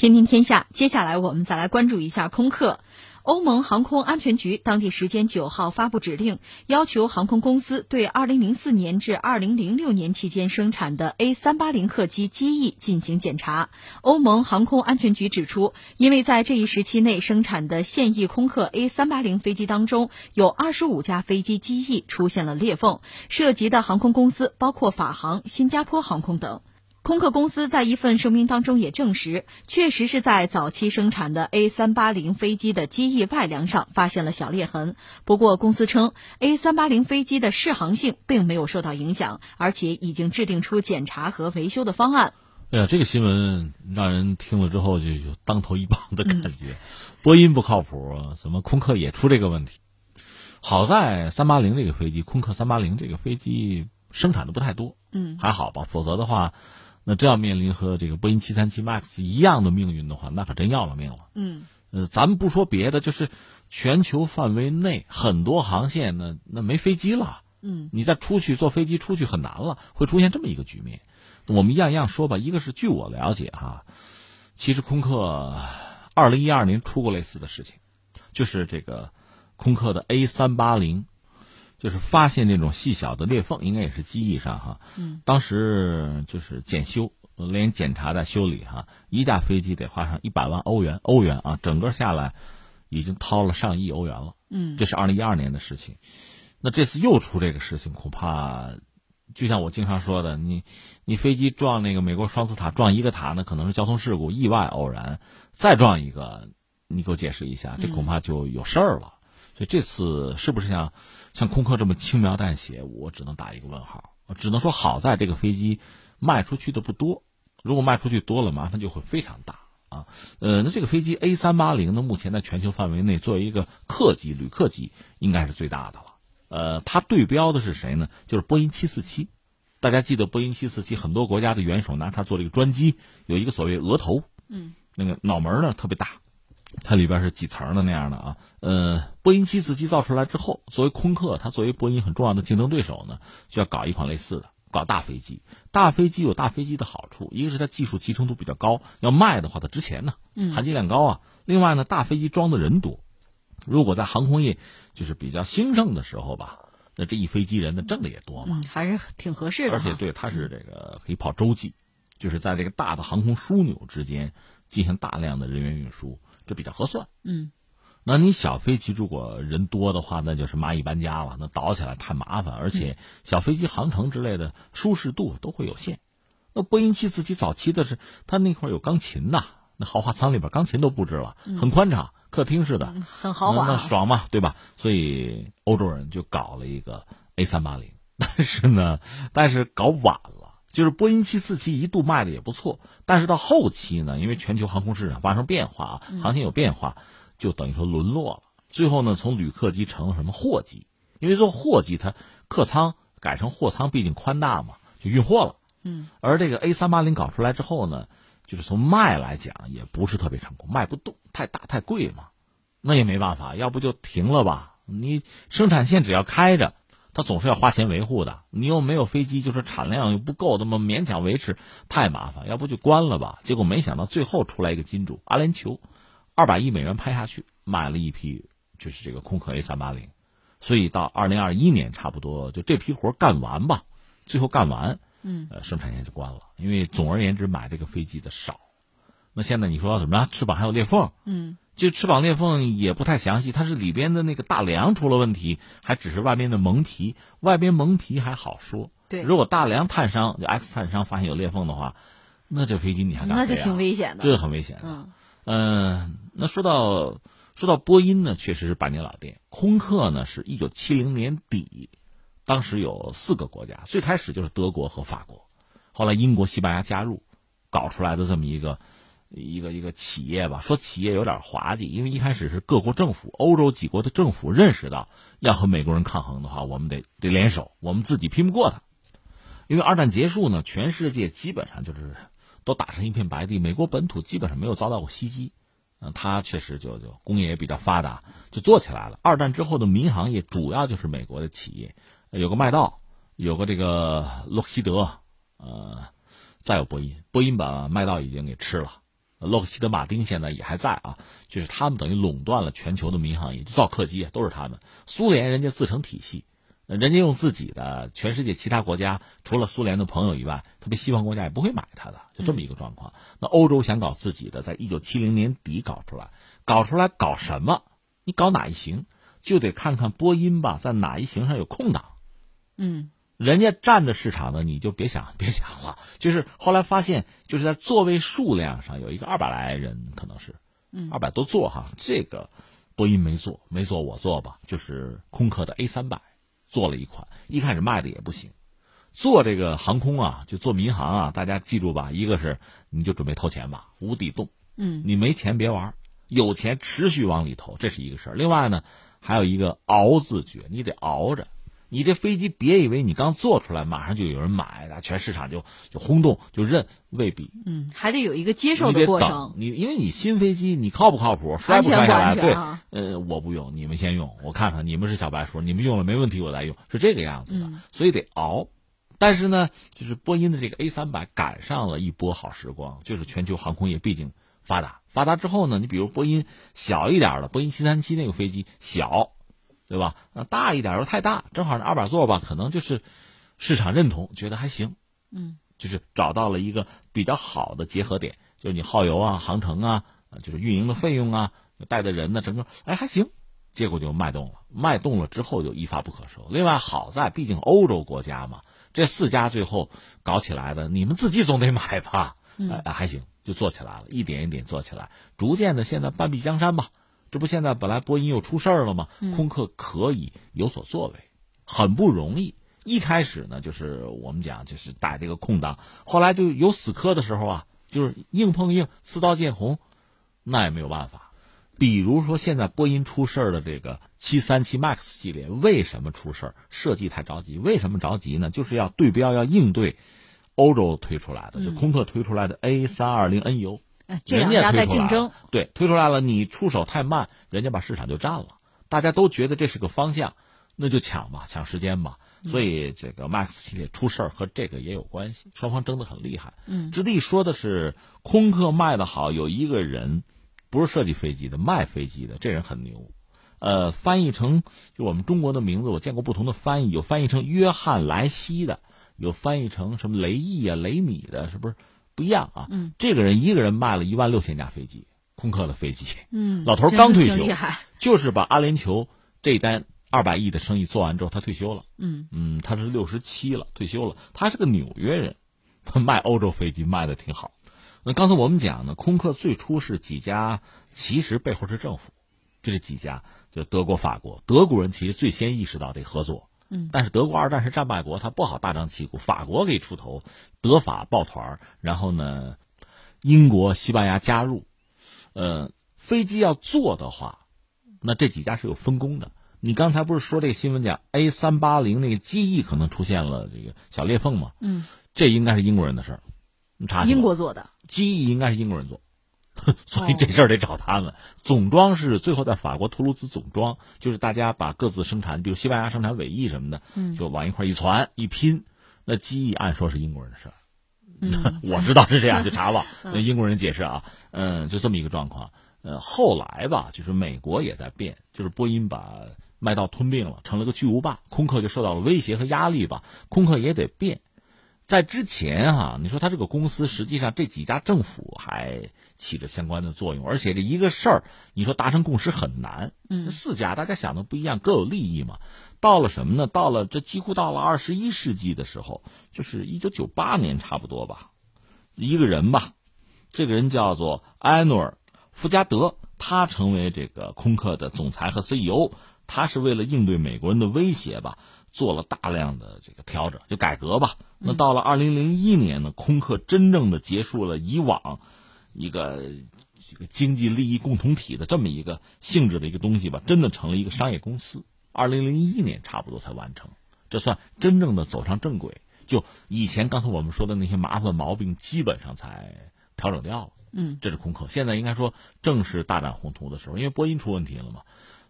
天天天下，接下来我们再来关注一下空客。欧盟航空安全局当地时间九号发布指令，要求航空公司对二零零四年至二零零六年期间生产的 A 三八零客机机翼进行检查。欧盟航空安全局指出，因为在这一时期内生产的现役空客 A 三八零飞机当中，有二十五架飞机机翼出现了裂缝，涉及的航空公司包括法航、新加坡航空等。空客公司在一份声明当中也证实，确实是在早期生产的 A380 飞机的机翼外梁上发现了小裂痕。不过，公司称 A380 飞机的适航性并没有受到影响，而且已经制定出检查和维修的方案。哎呀，这个新闻让人听了之后就有当头一棒的感觉。波音不靠谱，怎么空客也出这个问题？好在三八零这个飞机，空客三八零这个飞机生产的不太多，嗯，还好吧？否则的话。那这要面临和这个波音七三七 MAX 一样的命运的话，那可真要了命了。嗯，呃，咱们不说别的，就是全球范围内很多航线呢，那没飞机了。嗯，你再出去坐飞机出去很难了，会出现这么一个局面。我们一样一样说吧。一个是据我了解哈，其实空客二零一二年出过类似的事情，就是这个空客的 A 三八零。就是发现这种细小的裂缝，应该也是机翼上哈。嗯，当时就是检修，连检查带修理哈，一架飞机得花上一百万欧元，欧元啊，整个下来已经掏了上亿欧元了。嗯，这是二零一二年的事情。那这次又出这个事情，恐怕就像我经常说的，你你飞机撞那个美国双子塔，撞一个塔呢，可能是交通事故、意外、偶然；再撞一个，你给我解释一下，这恐怕就有事儿了。所以这次是不是像？像空客这么轻描淡写，我只能打一个问号。只能说好在这个飞机卖出去的不多，如果卖出去多了，麻烦就会非常大啊。呃，那这个飞机 A 三八零呢，目前在全球范围内作为一个客机、旅客机，应该是最大的了。呃，它对标的是谁呢？就是波音七四七。大家记得波音七四七，很多国家的元首拿它做这个专机，有一个所谓额头，嗯，那个脑门呢特别大。它里边是几层的那样的啊，呃，波音七四七造出来之后，作为空客，它作为波音很重要的竞争对手呢，就要搞一款类似的，搞大飞机。大飞机有大飞机的好处，一个是它技术集成度比较高，要卖的话它值钱呢，含金量高啊。另外呢，大飞机装的人多，如果在航空业就是比较兴盛的时候吧，那这一飞机人呢挣的也多嘛，还是挺合适的。而且对，它是这个可以跑洲际，就是在这个大的航空枢纽之间进行大量的人员运输。这比较合算，嗯，那你小飞机如果人多的话，那就是蚂蚁搬家了，那倒起来太麻烦，而且小飞机航程之类的舒适度都会有限。那波音七四七早期的是它那块有钢琴呐，那豪华舱里边钢琴都布置了，很宽敞，客厅似的，很豪华，那爽嘛，对吧？所以欧洲人就搞了一个 A 三八零，但是呢，但是搞晚了。就是波音七四七一度卖的也不错，但是到后期呢，因为全球航空市场发生变化啊，航线有变化，就等于说沦落了。最后呢，从旅客机成了什么货机？因为做货机，它客舱改成货舱，毕竟宽大嘛，就运货了。嗯。而这个 A 三八零搞出来之后呢，就是从卖来讲也不是特别成功，卖不动，太大太贵嘛。那也没办法，要不就停了吧。你生产线只要开着。它总是要花钱维护的，你又没有飞机，就是产量又不够，那么勉强维持太麻烦，要不就关了吧。结果没想到最后出来一个金主阿联酋，二百亿美元拍下去买了一批，就是这个空客 A 三八零，所以到二零二一年差不多就这批活干完吧，最后干完，嗯，呃，生产线就关了，因为总而言之买这个飞机的少。那现在你说怎么着？翅膀还有裂缝，嗯。就翅膀裂缝也不太详细，它是里边的那个大梁出了问题，还只是外边的蒙皮，外边蒙皮还好说。对，如果大梁碳伤，就 X 碳伤发现有裂缝的话，那这飞机你还敢飞啊？那就挺危险的，这个很危险的。嗯，那说到说到波音呢，确实是百年老店。空客呢，是一九七零年底，当时有四个国家，最开始就是德国和法国，后来英国、西班牙加入，搞出来的这么一个。一个一个企业吧，说企业有点滑稽，因为一开始是各国政府，欧洲几国的政府认识到要和美国人抗衡的话，我们得得联手，我们自己拼不过他。因为二战结束呢，全世界基本上就是都打成一片白地，美国本土基本上没有遭到过袭击，嗯，他确实就就工业也比较发达，就做起来了。二战之后的民航业主要就是美国的企业，有个麦道，有个这个洛克希德，呃，再有波音，波音把麦道已经给吃了。洛克希德马丁现在也还在啊，就是他们等于垄断了全球的民航业，造客机都是他们。苏联人家自成体系，人家用自己的，全世界其他国家除了苏联的朋友以外，特别西方国家也不会买它的，就这么一个状况。那欧洲想搞自己的，在一九七零年底搞出来，搞出来搞什么？你搞哪一型，就得看看波音吧，在哪一型上有空档。嗯。人家占着市场呢，你就别想别想了。就是后来发现，就是在座位数量上有一个二百来人，可能是，二百多座哈。这个波音没做，没做我做吧。就是空客的 A 三百做了一款，一开始卖的也不行。做这个航空啊，就做民航啊，大家记住吧，一个是你就准备投钱吧，无底洞。嗯，你没钱别玩，有钱持续往里投，这是一个事儿。另外呢，还有一个熬字诀，你得熬着。你这飞机别以为你刚做出来马上就有人买，全市场就就轰动就认，未必。嗯，还得有一个接受的过程。你因为你新飞机你靠不靠谱，摔不摔下来？对，呃，我不用，你们先用，我看看你们是小白鼠，你们用了没问题，我再用，是这个样子的。所以得熬。但是呢，就是波音的这个 A 三百赶上了一波好时光，就是全球航空业毕竟发达，发达之后呢，你比如波音小一点的波音七三七那个飞机小。对吧？那大一点又太大，正好那二百座吧，可能就是市场认同，觉得还行。嗯，就是找到了一个比较好的结合点，就是你耗油啊、航程啊，就是运营的费用啊、带的人呢，整个哎还行，结果就卖动了。卖动了之后就一发不可收。另外好在毕竟欧洲国家嘛，这四家最后搞起来的，你们自己总得买吧？哎还行，就做起来了，一点一点做起来，逐渐的现在半壁江山吧。这不现在本来波音又出事儿了吗？空客可以有所作为，很不容易。一开始呢，就是我们讲就是打这个空档，后来就有死磕的时候啊，就是硬碰硬，刺刀见红，那也没有办法。比如说现在波音出事儿的这个七三七 MAX 系列，为什么出事儿？设计太着急。为什么着急呢？就是要对标，要应对欧洲推出来的，就空客推出来的 A 三二零人家在竞争，对，推出来了，你出手太慢，人家把市场就占了。大家都觉得这是个方向，那就抢吧，抢时间吧。所以这个 Max 系列出事儿和这个也有关系，双方争得很厉害。嗯，之地说的是空客卖的好，有一个人不是设计飞机的，卖飞机的，这人很牛。呃，翻译成就我们中国的名字，我见过不同的翻译，有翻译成约翰莱西的，有翻译成什么雷毅啊、雷米的，是不是？不一样啊！嗯，这个人一个人卖了一万六千架飞机，空客的飞机。嗯，老头刚退休，就是把阿联酋这单二百亿的生意做完之后，他退休了。嗯嗯，他是六十七了，退休了。他是个纽约人，他卖欧洲飞机卖的挺好。那刚才我们讲呢，空客最初是几家，其实背后是政府，这是几家，就德国、法国。德国人其实最先意识到得合作。嗯，但是德国二战是战败国，他不好大张旗鼓。法国可以出头，德法抱团然后呢，英国、西班牙加入。呃，飞机要做的话，那这几家是有分工的。你刚才不是说这个新闻讲 A 三八零那个机翼可能出现了这个小裂缝吗？嗯，这应该是英国人的事儿，你查英国做的机翼应该是英国人做。所以这事儿得找他们。总装是最后在法国图卢兹总装，就是大家把各自生产，比如西班牙生产尾翼什么的，就往一块一传一拼。那机翼按说是英国人的事儿，我知道是这样，就查吧。那英国人解释啊，嗯，就这么一个状况。呃，后来吧，就是美国也在变，就是波音把麦道吞并了，成了个巨无霸，空客就受到了威胁和压力吧，空客也得变。在之前哈，你说他这个公司实际上这几家政府还起着相关的作用，而且这一个事儿，你说达成共识很难。嗯，四家大家想的不一样，各有利益嘛。到了什么呢？到了这几乎到了二十一世纪的时候，就是一九九八年差不多吧。一个人吧，这个人叫做埃诺尔·福加德，他成为这个空客的总裁和 CEO。他是为了应对美国人的威胁吧。做了大量的这个调整，就改革吧。那到了二零零一年呢，空客真正的结束了以往一个这个经济利益共同体的这么一个性质的一个东西吧，真的成了一个商业公司。二零零一年差不多才完成，这算真正的走上正轨。就以前刚才我们说的那些麻烦毛病，基本上才调整掉了。嗯，这是空客。现在应该说正是大展宏图的时候，因为波音出问题了嘛。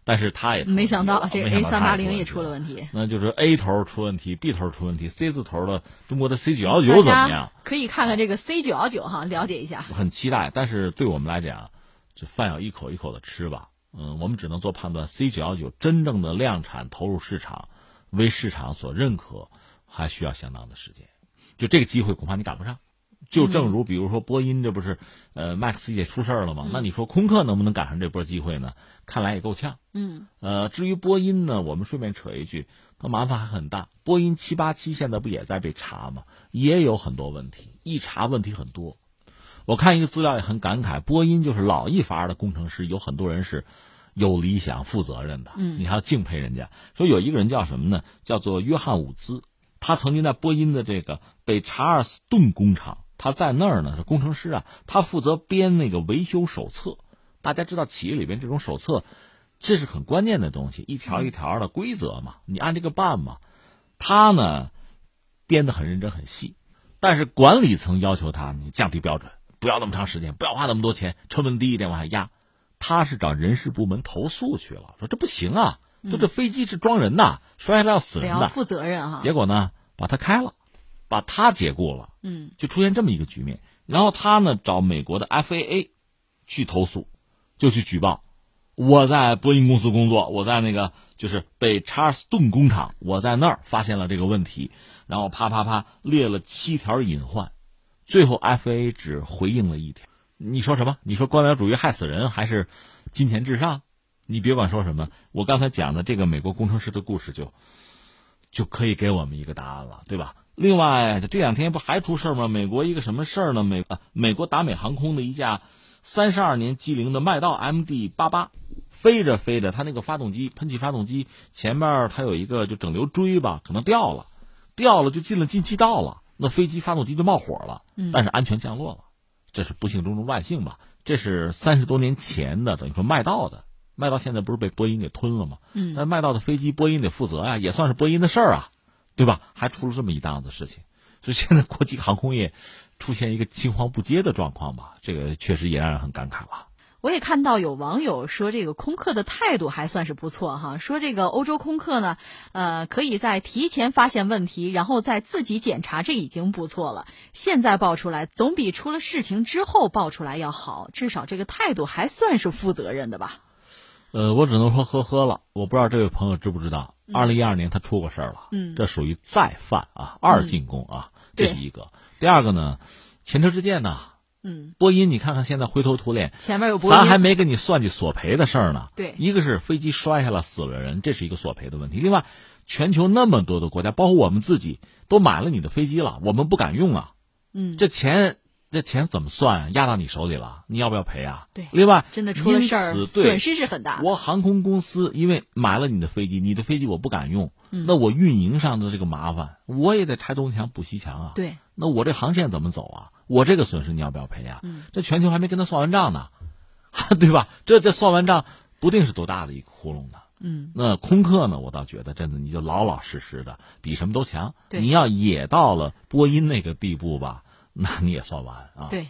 但是它也没想到这 A 三八零也出了问题，那就是 A 头出问题，B 头出问题，C 字头的中国的 C 九幺九怎么样？可以看看这个 C 九幺九哈，了解一下。很期待，但是对我们来讲，这饭要一口一口的吃吧。嗯，我们只能做判断，C 九幺九真正的量产投入市场，为市场所认可，还需要相当的时间。就这个机会，恐怕你赶不上。就正如比如说波音，这不是呃 MAX 也出事儿了吗？那你说空客能不能赶上这波机会呢？看来也够呛。嗯。呃，至于波音呢，我们顺便扯一句，它麻烦还很大。波音七八七现在不也在被查吗？也有很多问题，一查问题很多。我看一个资料也很感慨，波音就是老一伐的工程师，有很多人是有理想、负责任的。嗯。你还要敬佩人家。说有一个人叫什么呢？叫做约翰伍兹，他曾经在波音的这个北查尔斯顿工厂。他在那儿呢，是工程师啊。他负责编那个维修手册。大家知道，企业里边这种手册，这是很关键的东西，一条一条的规则嘛，你按这个办嘛。他呢，编的很认真很细，但是管理层要求他，你降低标准，不要那么长时间，不要花那么多钱，成本低一点往下压。他是找人事部门投诉去了，说这不行啊，说这飞机是装人的，摔下来要死人的，负责任啊。结果呢，把他开了。把他解雇了，嗯，就出现这么一个局面。然后他呢找美国的 FAA 去投诉，就去举报，我在波音公司工作，我在那个就是北查尔斯顿工厂，我在那儿发现了这个问题，然后啪啪啪列了七条隐患，最后 FAA 只回应了一条。你说什么？你说官僚主义害死人，还是金钱至上？你别管说什么，我刚才讲的这个美国工程师的故事就就可以给我们一个答案了，对吧？另外，这两天不还出事吗？美国一个什么事儿呢？美啊，美国达美航空的一架三十二年机龄的麦道 MD 八八，飞着飞着，它那个发动机喷气发动机前面它有一个就整流锥吧，可能掉了，掉了就进了进气道了，那飞机发动机就冒火了，但是安全降落了，这是不幸中的万幸吧？这是三十多年前的，等于说麦道的，麦道现在不是被波音给吞了吗？嗯，那麦道的飞机波音得负责呀，也算是波音的事儿啊。对吧？还出了这么一档子事情，所以现在国际航空业出现一个青黄不接的状况吧，这个确实也让人很感慨了。我也看到有网友说，这个空客的态度还算是不错哈，说这个欧洲空客呢，呃，可以在提前发现问题，然后再自己检查，这已经不错了。现在爆出来，总比出了事情之后爆出来要好，至少这个态度还算是负责任的吧。呃，我只能说呵呵了。我不知道这位朋友知不知道，二零一二年他出过事儿了，嗯，这属于再犯啊，二进宫啊，这是一个。第二个呢，前车之鉴呢，嗯，波音，你看看现在灰头土脸，前面有波音，咱还没给你算计索赔的事儿呢。对，一个是飞机摔下来死了人，这是一个索赔的问题。另外，全球那么多的国家，包括我们自己，都买了你的飞机了，我们不敢用啊，嗯，这钱。这钱怎么算啊？压到你手里了，你要不要赔啊？对，另外真的出了事儿，损失是很大。我航空公司因为买了你的飞机，你的飞机我不敢用，那我运营上的这个麻烦，我也得拆东墙补西墙啊。对，那我这航线怎么走啊？我这个损失你要不要赔啊？嗯，这全球还没跟他算完账呢，对吧？这这算完账，不定是多大的一个窟窿呢。嗯，那空客呢？我倒觉得真的，你就老老实实的，比什么都强。对，你要也到了波音那个地步吧，那你也算完啊。对。